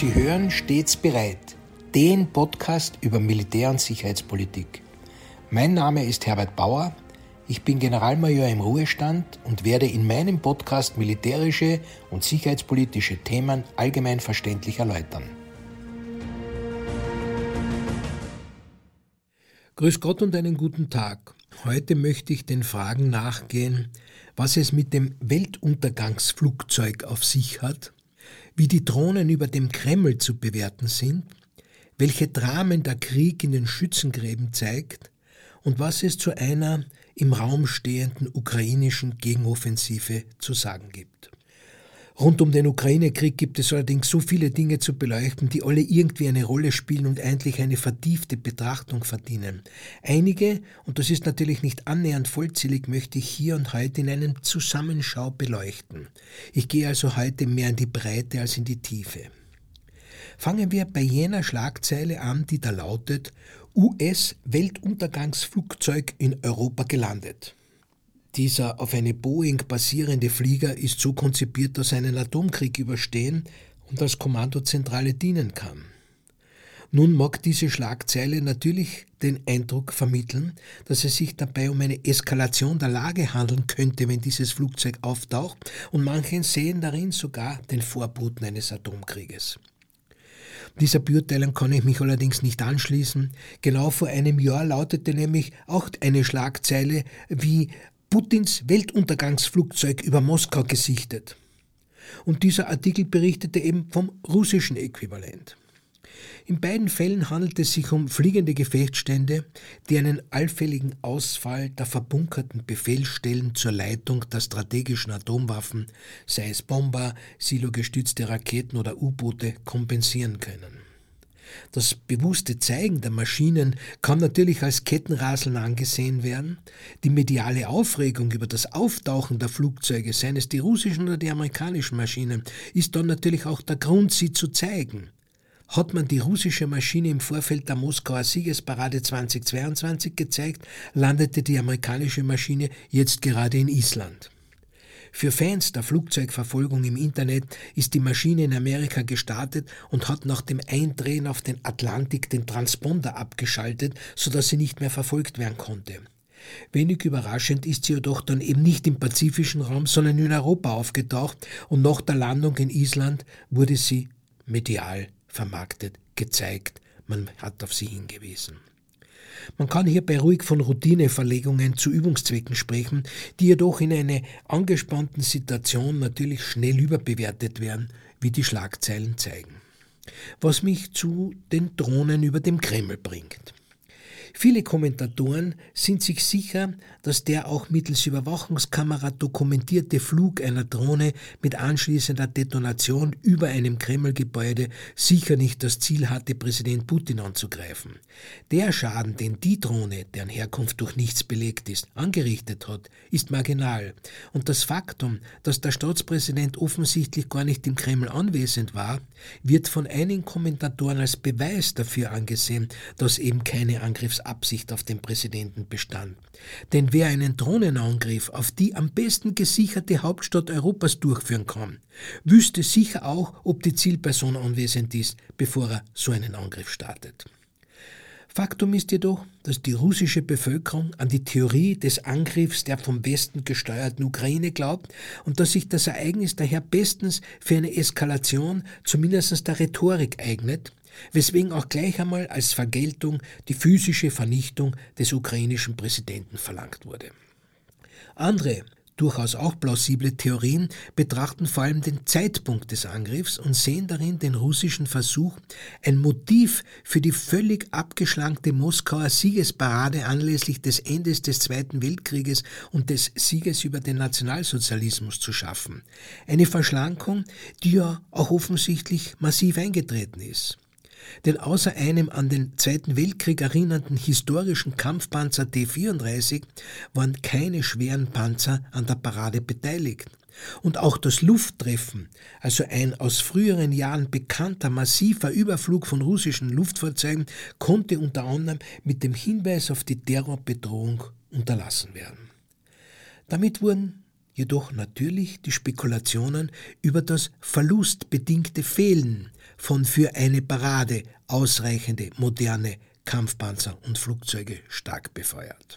Sie hören stets bereit, den Podcast über Militär- und Sicherheitspolitik. Mein Name ist Herbert Bauer, ich bin Generalmajor im Ruhestand und werde in meinem Podcast militärische und sicherheitspolitische Themen allgemein verständlich erläutern. Grüß Gott und einen guten Tag. Heute möchte ich den Fragen nachgehen, was es mit dem Weltuntergangsflugzeug auf sich hat wie die Drohnen über dem Kreml zu bewerten sind, welche Dramen der Krieg in den Schützengräben zeigt und was es zu einer im Raum stehenden ukrainischen Gegenoffensive zu sagen gibt. Rund um den Ukraine-Krieg gibt es allerdings so viele Dinge zu beleuchten, die alle irgendwie eine Rolle spielen und eigentlich eine vertiefte Betrachtung verdienen. Einige, und das ist natürlich nicht annähernd vollzählig, möchte ich hier und heute in einem Zusammenschau beleuchten. Ich gehe also heute mehr in die Breite als in die Tiefe. Fangen wir bei jener Schlagzeile an, die da lautet US-Weltuntergangsflugzeug in Europa gelandet. Dieser auf eine Boeing basierende Flieger ist so konzipiert, dass er einen Atomkrieg überstehen und als Kommandozentrale dienen kann. Nun mag diese Schlagzeile natürlich den Eindruck vermitteln, dass es sich dabei um eine Eskalation der Lage handeln könnte, wenn dieses Flugzeug auftaucht, und manche sehen darin sogar den Vorboten eines Atomkrieges. Dieser Beurteilung kann ich mich allerdings nicht anschließen. Genau vor einem Jahr lautete nämlich auch eine Schlagzeile wie Putins Weltuntergangsflugzeug über Moskau gesichtet. Und dieser Artikel berichtete eben vom russischen Äquivalent. In beiden Fällen handelt es sich um fliegende Gefechtsstände, die einen allfälligen Ausfall der verbunkerten Befehlsstellen zur Leitung der strategischen Atomwaffen, sei es Bomber, silogestützte Raketen oder U-Boote, kompensieren können. Das bewusste Zeigen der Maschinen kann natürlich als Kettenraseln angesehen werden. Die mediale Aufregung über das Auftauchen der Flugzeuge, seien es die russischen oder die amerikanischen Maschinen, ist dann natürlich auch der Grund, sie zu zeigen. Hat man die russische Maschine im Vorfeld der Moskauer Siegesparade 2022 gezeigt, landete die amerikanische Maschine jetzt gerade in Island. Für Fans der Flugzeugverfolgung im Internet ist die Maschine in Amerika gestartet und hat nach dem Eindrehen auf den Atlantik den Transponder abgeschaltet, sodass sie nicht mehr verfolgt werden konnte. Wenig überraschend ist sie jedoch dann eben nicht im pazifischen Raum, sondern in Europa aufgetaucht und nach der Landung in Island wurde sie medial vermarktet, gezeigt, man hat auf sie hingewiesen. Man kann hierbei ruhig von Routineverlegungen zu Übungszwecken sprechen, die jedoch in einer angespannten Situation natürlich schnell überbewertet werden, wie die Schlagzeilen zeigen. Was mich zu den Drohnen über dem Kreml bringt. Viele Kommentatoren sind sich sicher, dass der auch mittels Überwachungskamera dokumentierte Flug einer Drohne mit anschließender Detonation über einem Kremlgebäude sicher nicht das Ziel hatte, Präsident Putin anzugreifen. Der Schaden, den die Drohne, deren Herkunft durch nichts belegt ist, angerichtet hat, ist marginal. Und das Faktum, dass der Staatspräsident offensichtlich gar nicht im Kreml anwesend war, wird von einigen Kommentatoren als Beweis dafür angesehen, dass eben keine Angriffs Absicht auf den Präsidenten bestand. Denn wer einen Drohnenangriff auf die am besten gesicherte Hauptstadt Europas durchführen kann, wüsste sicher auch, ob die Zielperson anwesend ist, bevor er so einen Angriff startet. Faktum ist jedoch, dass die russische Bevölkerung an die Theorie des Angriffs der vom Westen gesteuerten Ukraine glaubt und dass sich das Ereignis daher bestens für eine Eskalation zumindest der Rhetorik eignet, weswegen auch gleich einmal als Vergeltung die physische Vernichtung des ukrainischen Präsidenten verlangt wurde. Andere durchaus auch plausible Theorien betrachten vor allem den Zeitpunkt des Angriffs und sehen darin den russischen Versuch, ein Motiv für die völlig abgeschlankte Moskauer Siegesparade anlässlich des Endes des Zweiten Weltkrieges und des Sieges über den Nationalsozialismus zu schaffen. Eine Verschlankung, die ja auch offensichtlich massiv eingetreten ist. Denn außer einem an den Zweiten Weltkrieg erinnernden historischen Kampfpanzer T-34 waren keine schweren Panzer an der Parade beteiligt. Und auch das Lufttreffen, also ein aus früheren Jahren bekannter massiver Überflug von russischen Luftfahrzeugen, konnte unter anderem mit dem Hinweis auf die Terrorbedrohung unterlassen werden. Damit wurden jedoch natürlich die Spekulationen über das verlustbedingte Fehlen von für eine Parade ausreichende moderne Kampfpanzer und Flugzeuge stark befeuert.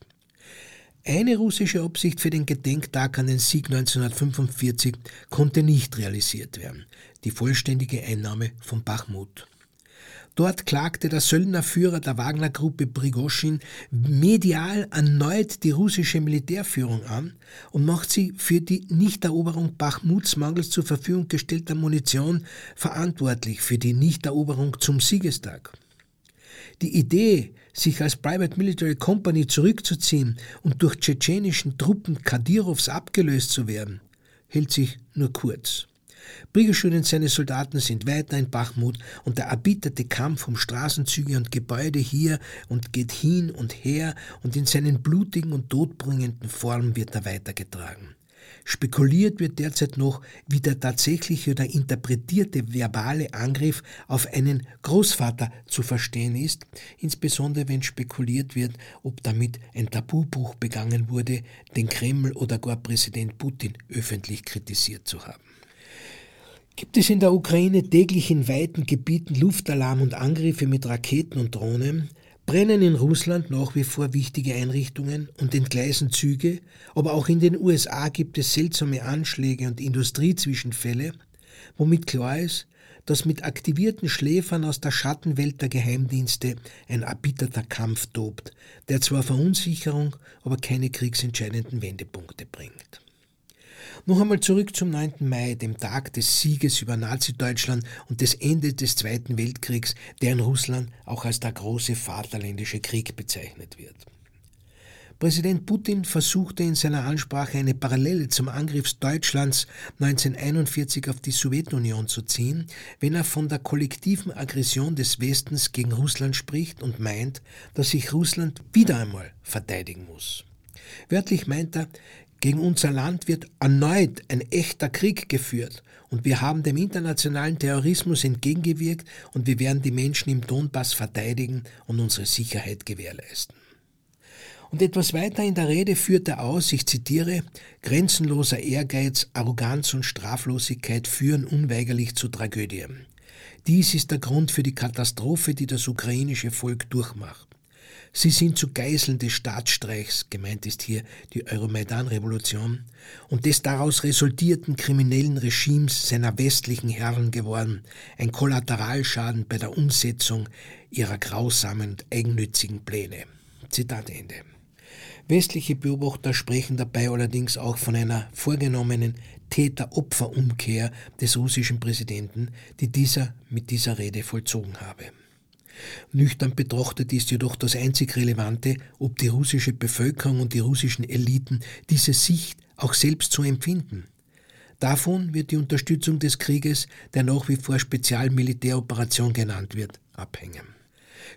Eine russische Absicht für den Gedenktag an den Sieg 1945 konnte nicht realisiert werden, die vollständige Einnahme von Bachmut. Dort klagte der Söldnerführer der Wagner-Gruppe Prigoschin medial erneut die russische Militärführung an und macht sie für die Nichteroberung Bachmuts mangels zur Verfügung gestellter Munition verantwortlich für die Nichteroberung zum Siegestag. Die Idee, sich als Private Military Company zurückzuziehen und durch tschetschenischen Truppen Kadirovs abgelöst zu werden, hält sich nur kurz. Prigozhin und seine Soldaten sind weiter in Bachmut und der erbitterte Kampf um Straßenzüge und Gebäude hier und geht hin und her und in seinen blutigen und todbringenden Formen wird er weitergetragen. Spekuliert wird derzeit noch, wie der tatsächliche oder interpretierte verbale Angriff auf einen Großvater zu verstehen ist, insbesondere wenn spekuliert wird, ob damit ein Tabubruch begangen wurde, den Kreml oder gar Präsident Putin öffentlich kritisiert zu haben. Gibt es in der Ukraine täglich in weiten Gebieten Luftalarm und Angriffe mit Raketen und Drohnen, brennen in Russland nach wie vor wichtige Einrichtungen und entgleisen Züge, aber auch in den USA gibt es seltsame Anschläge und Industriezwischenfälle, womit klar ist, dass mit aktivierten Schläfern aus der Schattenwelt der Geheimdienste ein erbitterter Kampf tobt, der zwar Verunsicherung, aber keine kriegsentscheidenden Wendepunkte bringt. Noch einmal zurück zum 9. Mai, dem Tag des Sieges über Nazi-Deutschland und des Endes des Zweiten Weltkriegs, der in Russland auch als der große Vaterländische Krieg bezeichnet wird. Präsident Putin versuchte in seiner Ansprache eine Parallele zum Angriff Deutschlands 1941 auf die Sowjetunion zu ziehen, wenn er von der kollektiven Aggression des Westens gegen Russland spricht und meint, dass sich Russland wieder einmal verteidigen muss. Wörtlich meint er, gegen unser Land wird erneut ein echter Krieg geführt und wir haben dem internationalen Terrorismus entgegengewirkt und wir werden die Menschen im Donbass verteidigen und unsere Sicherheit gewährleisten. Und etwas weiter in der Rede führt er aus, ich zitiere, grenzenloser Ehrgeiz, Arroganz und Straflosigkeit führen unweigerlich zu Tragödie. Dies ist der Grund für die Katastrophe, die das ukrainische Volk durchmacht. Sie sind zu Geiseln des Staatsstreichs, gemeint ist hier die Euromaidan-Revolution, und des daraus resultierten kriminellen Regimes seiner westlichen Herren geworden, ein Kollateralschaden bei der Umsetzung ihrer grausamen und eigennützigen Pläne. Zitat Ende. Westliche Beobachter sprechen dabei allerdings auch von einer vorgenommenen Täter-Opfer-Umkehr des russischen Präsidenten, die dieser mit dieser Rede vollzogen habe. Nüchtern betrachtet ist jedoch das einzig Relevante, ob die russische Bevölkerung und die russischen Eliten diese Sicht auch selbst so empfinden. Davon wird die Unterstützung des Krieges, der nach wie vor Spezialmilitäroperation genannt wird, abhängen.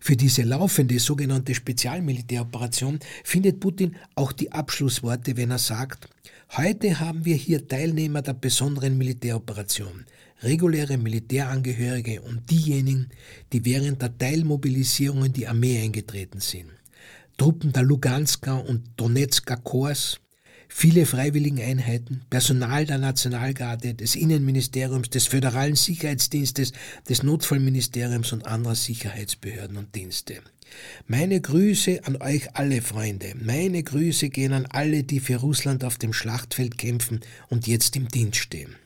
Für diese laufende sogenannte Spezialmilitäroperation findet Putin auch die Abschlussworte, wenn er sagt, heute haben wir hier Teilnehmer der besonderen Militäroperation reguläre Militärangehörige und diejenigen, die während der Teilmobilisierung in die Armee eingetreten sind. Truppen der Lugansker und Donetsker Korps, viele freiwilligen Einheiten, Personal der Nationalgarde, des Innenministeriums, des Föderalen Sicherheitsdienstes, des Notfallministeriums und anderer Sicherheitsbehörden und Dienste. Meine Grüße an euch alle Freunde, meine Grüße gehen an alle, die für Russland auf dem Schlachtfeld kämpfen und jetzt im Dienst stehen.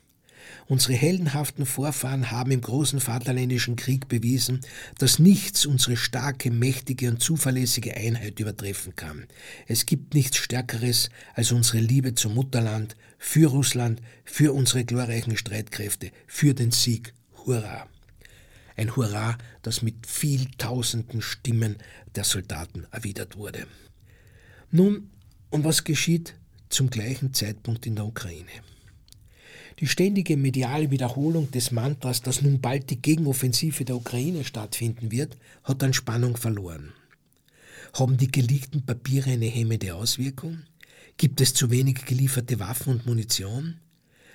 Unsere heldenhaften Vorfahren haben im großen Vaterländischen Krieg bewiesen, dass nichts unsere starke, mächtige und zuverlässige Einheit übertreffen kann. Es gibt nichts Stärkeres als unsere Liebe zum Mutterland, für Russland, für unsere glorreichen Streitkräfte, für den Sieg. Hurra! Ein Hurra, das mit viel tausenden Stimmen der Soldaten erwidert wurde. Nun, und was geschieht zum gleichen Zeitpunkt in der Ukraine? Die ständige mediale Wiederholung des Mantras, dass nun bald die Gegenoffensive der Ukraine stattfinden wird, hat an Spannung verloren. Haben die geleakten Papiere eine hemmende Auswirkung? Gibt es zu wenig gelieferte Waffen und Munition?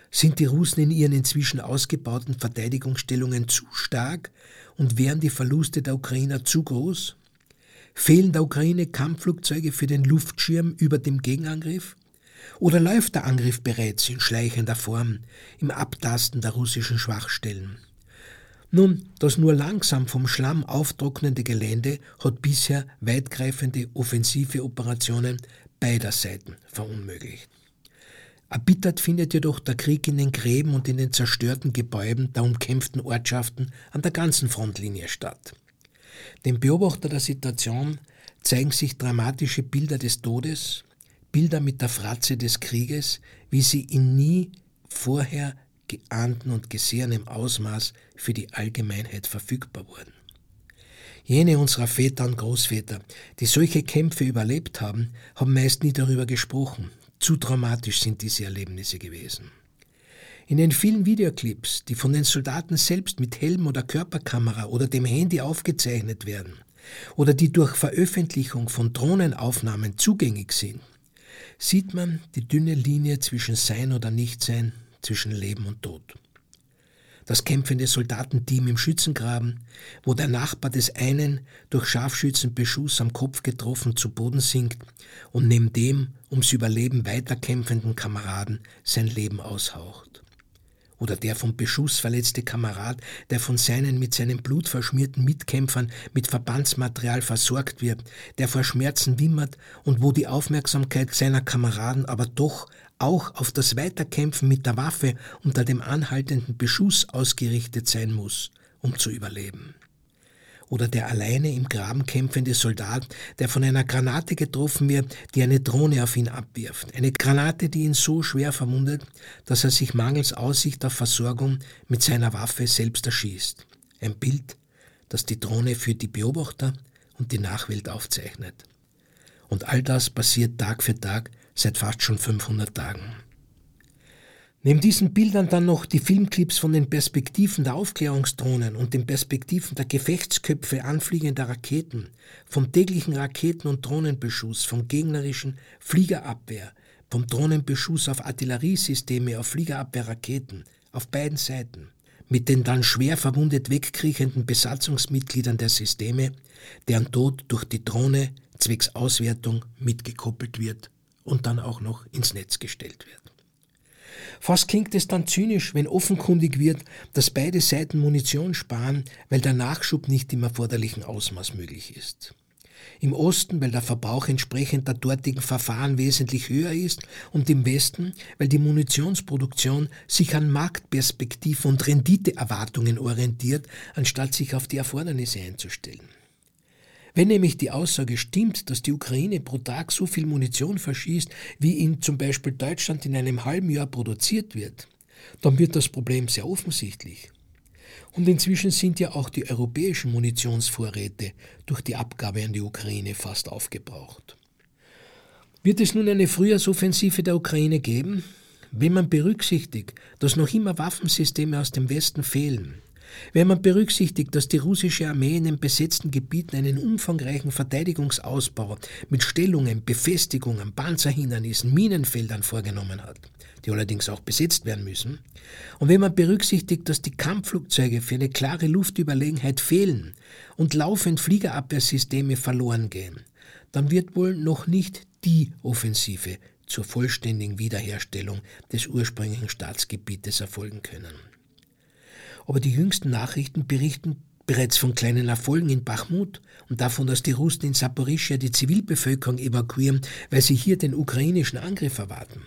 Sind die Russen in ihren inzwischen ausgebauten Verteidigungsstellungen zu stark und wären die Verluste der Ukrainer zu groß? Fehlen der Ukraine Kampfflugzeuge für den Luftschirm über dem Gegenangriff? Oder läuft der Angriff bereits in schleichender Form im Abtasten der russischen Schwachstellen? Nun, das nur langsam vom Schlamm auftrocknende Gelände hat bisher weitgreifende offensive Operationen beider Seiten verunmöglicht. Erbittert findet jedoch der Krieg in den Gräben und in den zerstörten Gebäuden der umkämpften Ortschaften an der ganzen Frontlinie statt. Dem Beobachter der Situation zeigen sich dramatische Bilder des Todes, Bilder mit der Fratze des Krieges, wie sie in nie vorher geahnten und gesehenem Ausmaß für die Allgemeinheit verfügbar wurden. Jene unserer Väter und Großväter, die solche Kämpfe überlebt haben, haben meist nie darüber gesprochen. Zu dramatisch sind diese Erlebnisse gewesen. In den vielen Videoclips, die von den Soldaten selbst mit Helm oder Körperkamera oder dem Handy aufgezeichnet werden oder die durch Veröffentlichung von Drohnenaufnahmen zugänglich sind, sieht man die dünne Linie zwischen Sein oder Nichtsein, zwischen Leben und Tod. Das kämpfende Soldatenteam im Schützengraben, wo der Nachbar des einen durch Scharfschützenbeschuss am Kopf getroffen zu Boden sinkt und neben dem ums Überleben weiterkämpfenden Kameraden sein Leben aushaucht oder der vom Beschuss verletzte Kamerad, der von seinen mit seinem Blut verschmierten Mitkämpfern mit Verbandsmaterial versorgt wird, der vor Schmerzen wimmert und wo die Aufmerksamkeit seiner Kameraden aber doch auch auf das Weiterkämpfen mit der Waffe unter dem anhaltenden Beschuss ausgerichtet sein muss, um zu überleben oder der alleine im Graben kämpfende Soldat, der von einer Granate getroffen wird, die eine Drohne auf ihn abwirft. Eine Granate, die ihn so schwer verwundet, dass er sich mangels Aussicht auf Versorgung mit seiner Waffe selbst erschießt. Ein Bild, das die Drohne für die Beobachter und die Nachwelt aufzeichnet. Und all das passiert Tag für Tag seit fast schon 500 Tagen. Neben diesen Bildern dann noch die Filmclips von den Perspektiven der Aufklärungsdrohnen und den Perspektiven der Gefechtsköpfe anfliegender Raketen, vom täglichen Raketen- und Drohnenbeschuss, vom gegnerischen Fliegerabwehr, vom Drohnenbeschuss auf Artilleriesysteme, auf Fliegerabwehrraketen, auf beiden Seiten, mit den dann schwer verwundet wegkriechenden Besatzungsmitgliedern der Systeme, deren Tod durch die Drohne zwecks Auswertung mitgekoppelt wird und dann auch noch ins Netz gestellt wird. Fast klingt es dann zynisch, wenn offenkundig wird, dass beide Seiten Munition sparen, weil der Nachschub nicht im erforderlichen Ausmaß möglich ist. Im Osten, weil der Verbrauch entsprechend der dortigen Verfahren wesentlich höher ist und im Westen, weil die Munitionsproduktion sich an Marktperspektiven und Renditeerwartungen orientiert, anstatt sich auf die Erfordernisse einzustellen. Wenn nämlich die Aussage stimmt, dass die Ukraine pro Tag so viel Munition verschießt, wie in zum Beispiel Deutschland in einem halben Jahr produziert wird, dann wird das Problem sehr offensichtlich. Und inzwischen sind ja auch die europäischen Munitionsvorräte durch die Abgabe an die Ukraine fast aufgebraucht. Wird es nun eine Frühjahrsoffensive der Ukraine geben? Wenn man berücksichtigt, dass noch immer Waffensysteme aus dem Westen fehlen, wenn man berücksichtigt, dass die russische Armee in den besetzten Gebieten einen umfangreichen Verteidigungsausbau mit Stellungen, Befestigungen, Panzerhindernissen, Minenfeldern vorgenommen hat, die allerdings auch besetzt werden müssen, und wenn man berücksichtigt, dass die Kampfflugzeuge für eine klare Luftüberlegenheit fehlen und laufend Fliegerabwehrsysteme verloren gehen, dann wird wohl noch nicht die Offensive zur vollständigen Wiederherstellung des ursprünglichen Staatsgebietes erfolgen können. Aber die jüngsten Nachrichten berichten bereits von kleinen Erfolgen in Bachmut und davon, dass die Russen in Saporischia die Zivilbevölkerung evakuieren, weil sie hier den ukrainischen Angriff erwarten.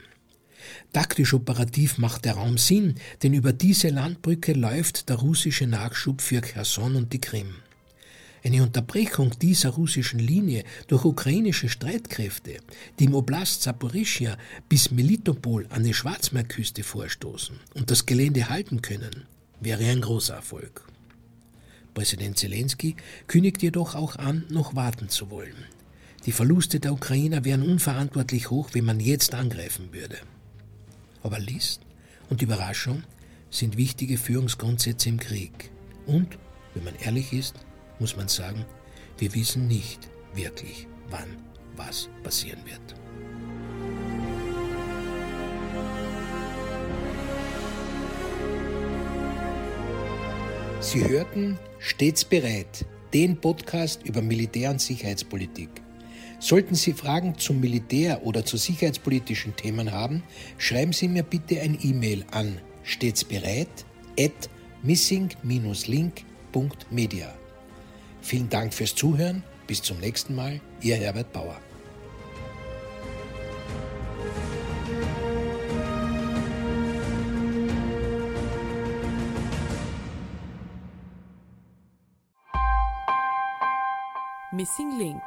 Taktisch operativ macht der Raum Sinn, denn über diese Landbrücke läuft der russische Nachschub für Cherson und die Krim. Eine Unterbrechung dieser russischen Linie durch ukrainische Streitkräfte, die im Oblast Saporischia bis Melitopol an die Schwarzmeerküste vorstoßen und das Gelände halten können, wäre ein großer Erfolg. Präsident Zelensky kündigt jedoch auch an, noch warten zu wollen. Die Verluste der Ukrainer wären unverantwortlich hoch, wenn man jetzt angreifen würde. Aber List und Überraschung sind wichtige Führungsgrundsätze im Krieg. Und, wenn man ehrlich ist, muss man sagen, wir wissen nicht wirklich, wann was passieren wird. Sie hörten Stets bereit, den Podcast über Militär- und Sicherheitspolitik. Sollten Sie Fragen zum Militär oder zu sicherheitspolitischen Themen haben, schreiben Sie mir bitte ein E-Mail an stets bereit at missing-link.media. Vielen Dank fürs Zuhören. Bis zum nächsten Mal. Ihr Herbert Bauer. Missing Link